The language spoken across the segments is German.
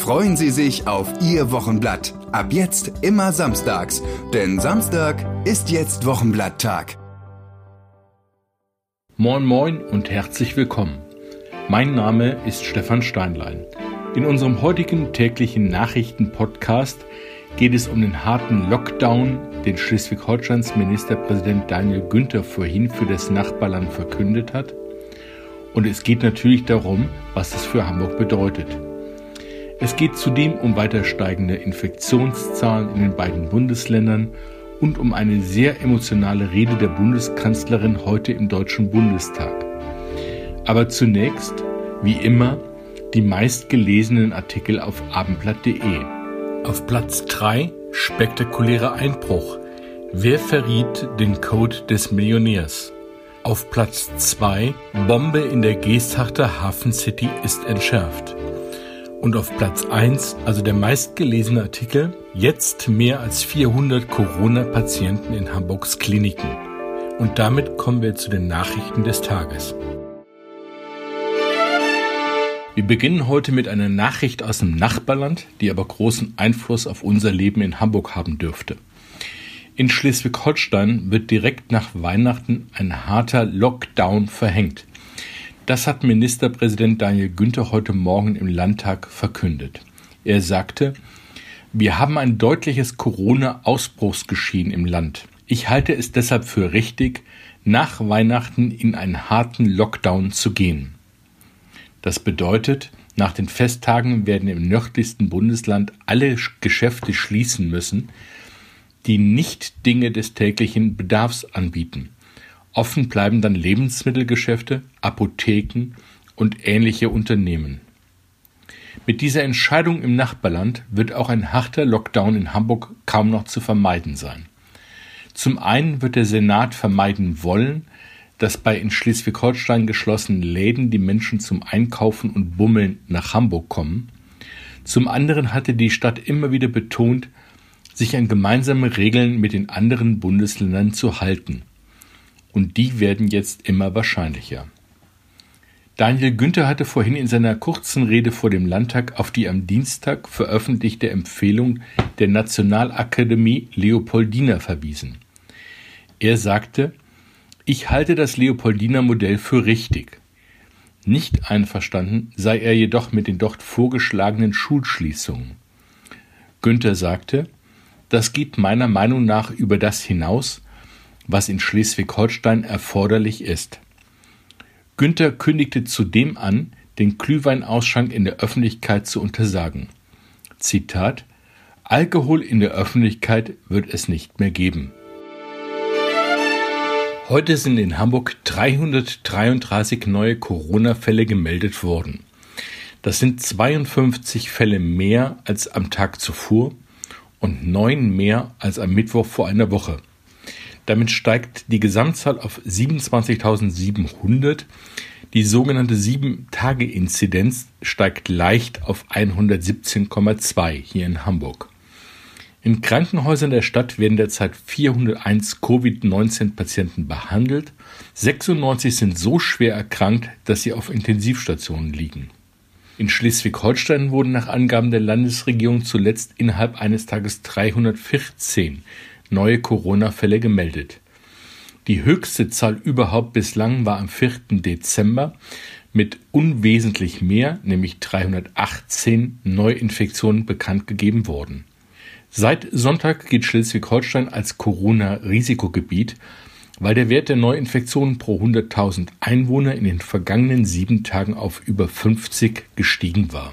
Freuen Sie sich auf Ihr Wochenblatt. Ab jetzt immer samstags, denn Samstag ist jetzt Wochenblatttag. Moin Moin und herzlich willkommen. Mein Name ist Stefan Steinlein. In unserem heutigen täglichen Nachrichten-Podcast geht es um den harten Lockdown, den Schleswig-Holsteins Ministerpräsident Daniel Günther vorhin für das Nachbarland verkündet hat. Und es geht natürlich darum, was es für Hamburg bedeutet. Es geht zudem um weiter steigende Infektionszahlen in den beiden Bundesländern und um eine sehr emotionale Rede der Bundeskanzlerin heute im Deutschen Bundestag. Aber zunächst, wie immer, die meistgelesenen Artikel auf abendblatt.de. Auf Platz 3 spektakulärer Einbruch. Wer verriet den Code des Millionärs? Auf Platz 2 Bombe in der Geesthachter Hafen City ist entschärft. Und auf Platz 1, also der meistgelesene Artikel, jetzt mehr als 400 Corona-Patienten in Hamburgs Kliniken. Und damit kommen wir zu den Nachrichten des Tages. Wir beginnen heute mit einer Nachricht aus dem Nachbarland, die aber großen Einfluss auf unser Leben in Hamburg haben dürfte. In Schleswig-Holstein wird direkt nach Weihnachten ein harter Lockdown verhängt. Das hat Ministerpräsident Daniel Günther heute Morgen im Landtag verkündet. Er sagte, wir haben ein deutliches Corona-Ausbruchsgeschehen im Land. Ich halte es deshalb für richtig, nach Weihnachten in einen harten Lockdown zu gehen. Das bedeutet, nach den Festtagen werden im nördlichsten Bundesland alle Geschäfte schließen müssen, die nicht Dinge des täglichen Bedarfs anbieten. Offen bleiben dann Lebensmittelgeschäfte, Apotheken und ähnliche Unternehmen. Mit dieser Entscheidung im Nachbarland wird auch ein harter Lockdown in Hamburg kaum noch zu vermeiden sein. Zum einen wird der Senat vermeiden wollen, dass bei in Schleswig-Holstein geschlossenen Läden die Menschen zum Einkaufen und Bummeln nach Hamburg kommen. Zum anderen hatte die Stadt immer wieder betont, sich an gemeinsame Regeln mit den anderen Bundesländern zu halten und die werden jetzt immer wahrscheinlicher. Daniel Günther hatte vorhin in seiner kurzen Rede vor dem Landtag auf die am Dienstag veröffentlichte Empfehlung der Nationalakademie Leopoldina verwiesen. Er sagte, ich halte das Leopoldiner Modell für richtig. Nicht einverstanden sei er jedoch mit den dort vorgeschlagenen Schulschließungen. Günther sagte, das geht meiner Meinung nach über das hinaus, was in Schleswig-Holstein erforderlich ist. Günther kündigte zudem an, den Glühweinausschank in der Öffentlichkeit zu untersagen. Zitat Alkohol in der Öffentlichkeit wird es nicht mehr geben. Heute sind in Hamburg 333 neue Corona-Fälle gemeldet worden. Das sind 52 Fälle mehr als am Tag zuvor und neun mehr als am Mittwoch vor einer Woche. Damit steigt die Gesamtzahl auf 27.700. Die sogenannte 7-Tage-Inzidenz steigt leicht auf 117,2 hier in Hamburg. In Krankenhäusern der Stadt werden derzeit 401 Covid-19-Patienten behandelt. 96 sind so schwer erkrankt, dass sie auf Intensivstationen liegen. In Schleswig-Holstein wurden nach Angaben der Landesregierung zuletzt innerhalb eines Tages 314 neue Corona-Fälle gemeldet. Die höchste Zahl überhaupt bislang war am 4. Dezember mit unwesentlich mehr, nämlich 318 Neuinfektionen bekannt gegeben worden. Seit Sonntag gilt Schleswig-Holstein als Corona-Risikogebiet, weil der Wert der Neuinfektionen pro 100.000 Einwohner in den vergangenen sieben Tagen auf über 50 gestiegen war.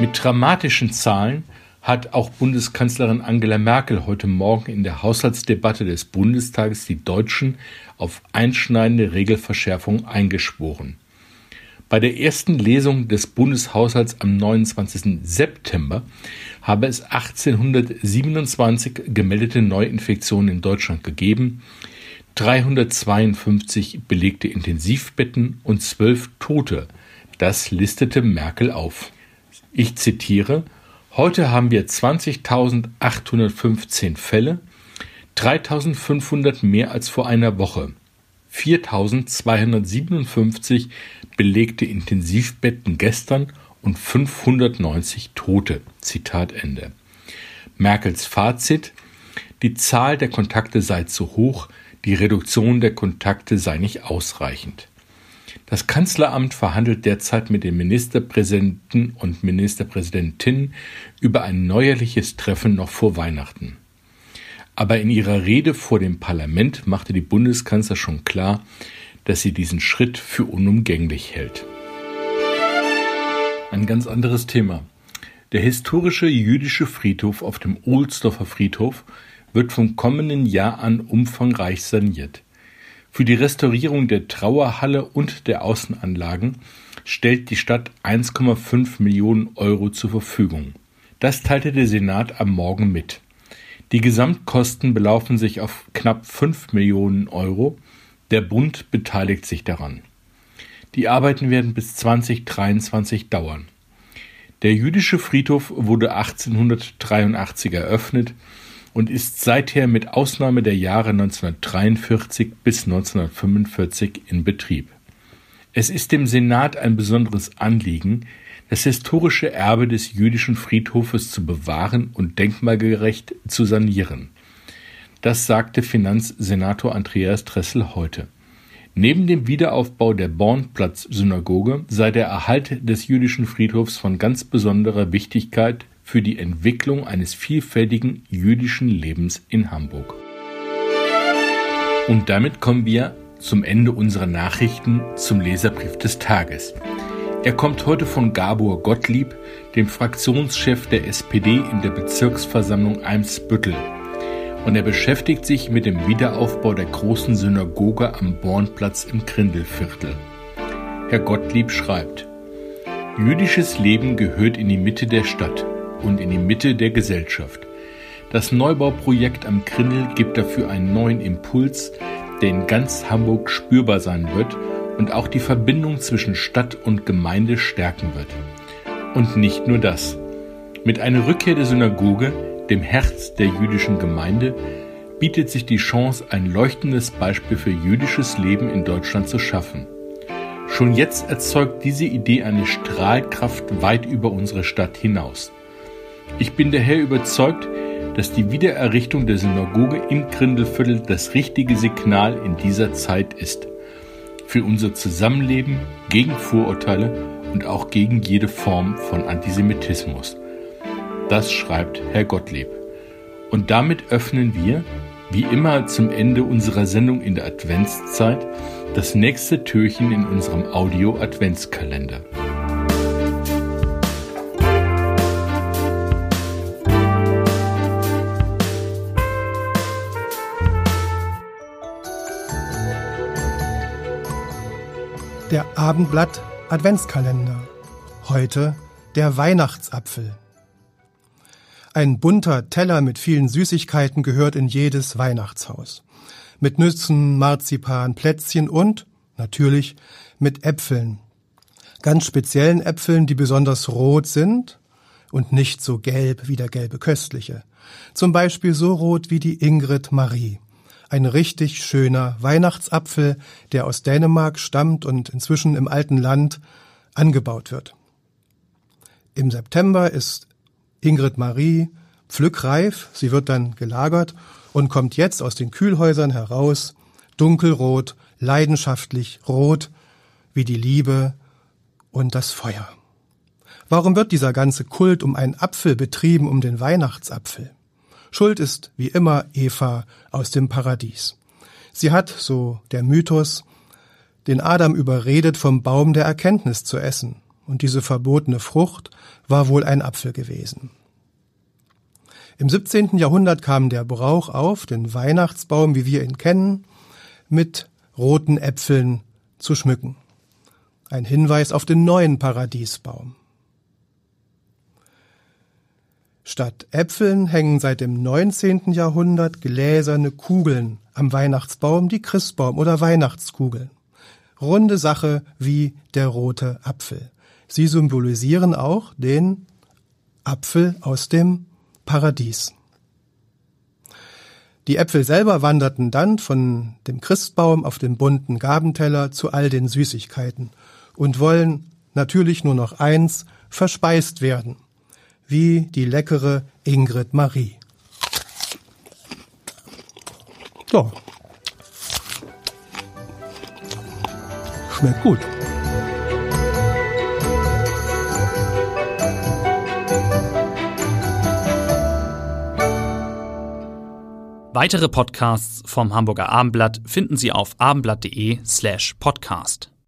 Mit dramatischen Zahlen hat auch Bundeskanzlerin Angela Merkel heute Morgen in der Haushaltsdebatte des Bundestages die Deutschen auf einschneidende Regelverschärfungen eingeschworen. Bei der ersten Lesung des Bundeshaushalts am 29. September habe es 1827 gemeldete Neuinfektionen in Deutschland gegeben, 352 belegte Intensivbetten und 12 Tote. Das listete Merkel auf. Ich zitiere Heute haben wir 20.815 Fälle, 3.500 mehr als vor einer Woche. 4.257 belegte Intensivbetten gestern und 590 Tote. Zitat Ende. Merkels Fazit: Die Zahl der Kontakte sei zu hoch, die Reduktion der Kontakte sei nicht ausreichend. Das Kanzleramt verhandelt derzeit mit den Ministerpräsidenten und Ministerpräsidentinnen über ein neuerliches Treffen noch vor Weihnachten. Aber in ihrer Rede vor dem Parlament machte die Bundeskanzler schon klar, dass sie diesen Schritt für unumgänglich hält. Ein ganz anderes Thema. Der historische jüdische Friedhof auf dem Ohlsdorfer Friedhof wird vom kommenden Jahr an umfangreich saniert. Für die Restaurierung der Trauerhalle und der Außenanlagen stellt die Stadt 1,5 Millionen Euro zur Verfügung. Das teilte der Senat am Morgen mit. Die Gesamtkosten belaufen sich auf knapp 5 Millionen Euro. Der Bund beteiligt sich daran. Die Arbeiten werden bis 2023 dauern. Der jüdische Friedhof wurde 1883 eröffnet und ist seither mit Ausnahme der Jahre 1943 bis 1945 in Betrieb. Es ist dem Senat ein besonderes Anliegen, das historische Erbe des jüdischen Friedhofes zu bewahren und denkmalgerecht zu sanieren. Das sagte Finanzsenator Andreas Dressel heute. Neben dem Wiederaufbau der Bornplatz-Synagoge sei der Erhalt des jüdischen Friedhofs von ganz besonderer Wichtigkeit für die Entwicklung eines vielfältigen jüdischen Lebens in Hamburg. Und damit kommen wir zum Ende unserer Nachrichten zum Leserbrief des Tages. Er kommt heute von Gabor Gottlieb, dem Fraktionschef der SPD in der Bezirksversammlung Eimsbüttel. Und er beschäftigt sich mit dem Wiederaufbau der großen Synagoge am Bornplatz im Grindelviertel. Herr Gottlieb schreibt, Jüdisches Leben gehört in die Mitte der Stadt und in die Mitte der Gesellschaft. Das Neubauprojekt am Krindel gibt dafür einen neuen Impuls, der in ganz Hamburg spürbar sein wird und auch die Verbindung zwischen Stadt und Gemeinde stärken wird. Und nicht nur das. Mit einer Rückkehr der Synagoge, dem Herz der jüdischen Gemeinde, bietet sich die Chance, ein leuchtendes Beispiel für jüdisches Leben in Deutschland zu schaffen. Schon jetzt erzeugt diese Idee eine Strahlkraft weit über unsere Stadt hinaus. Ich bin daher überzeugt, dass die Wiedererrichtung der Synagoge im Grindelviertel das richtige Signal in dieser Zeit ist. Für unser Zusammenleben gegen Vorurteile und auch gegen jede Form von Antisemitismus. Das schreibt Herr Gottlieb. Und damit öffnen wir, wie immer zum Ende unserer Sendung in der Adventszeit, das nächste Türchen in unserem Audio-Adventskalender. Der Abendblatt Adventskalender. Heute der Weihnachtsapfel. Ein bunter Teller mit vielen Süßigkeiten gehört in jedes Weihnachtshaus. Mit Nüssen, Marzipan, Plätzchen und, natürlich, mit Äpfeln. Ganz speziellen Äpfeln, die besonders rot sind und nicht so gelb wie der gelbe köstliche. Zum Beispiel so rot wie die Ingrid Marie ein richtig schöner Weihnachtsapfel, der aus Dänemark stammt und inzwischen im alten Land angebaut wird. Im September ist Ingrid Marie pflückreif, sie wird dann gelagert und kommt jetzt aus den Kühlhäusern heraus, dunkelrot, leidenschaftlich rot, wie die Liebe und das Feuer. Warum wird dieser ganze Kult um einen Apfel betrieben, um den Weihnachtsapfel? Schuld ist wie immer Eva aus dem Paradies. Sie hat, so der Mythos, den Adam überredet, vom Baum der Erkenntnis zu essen, und diese verbotene Frucht war wohl ein Apfel gewesen. Im 17. Jahrhundert kam der Brauch auf, den Weihnachtsbaum, wie wir ihn kennen, mit roten Äpfeln zu schmücken. Ein Hinweis auf den neuen Paradiesbaum. Statt Äpfeln hängen seit dem 19. Jahrhundert gläserne Kugeln am Weihnachtsbaum, die Christbaum oder Weihnachtskugeln. Runde Sache wie der rote Apfel. Sie symbolisieren auch den Apfel aus dem Paradies. Die Äpfel selber wanderten dann von dem Christbaum auf den bunten Gabenteller zu all den Süßigkeiten und wollen natürlich nur noch eins verspeist werden wie die leckere Ingrid Marie. So. Schmeckt gut. Weitere Podcasts vom Hamburger Abendblatt finden Sie auf abendblatt.de slash podcast.